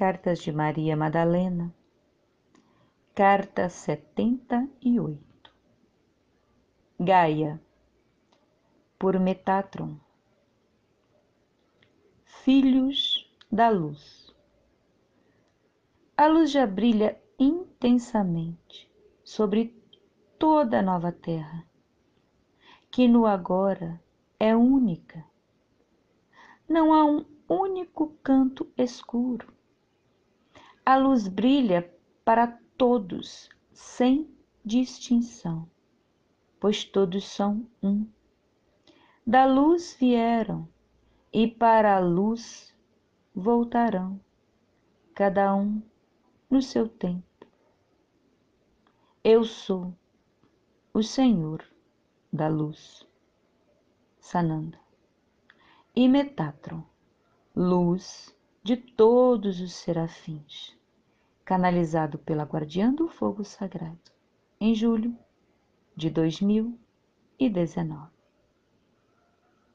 Cartas de Maria Madalena, Carta 78 Gaia, por Metatron. Filhos da Luz. A luz já brilha intensamente sobre toda a nova terra, que no agora é única. Não há um único canto escuro a luz brilha para todos, sem distinção, pois todos são um. Da luz vieram e para a luz voltarão, cada um no seu tempo. Eu sou o Senhor da luz. Sananda. E Metatron, luz de todos os serafins canalizado pela Guardiã do Fogo Sagrado, em julho de 2019.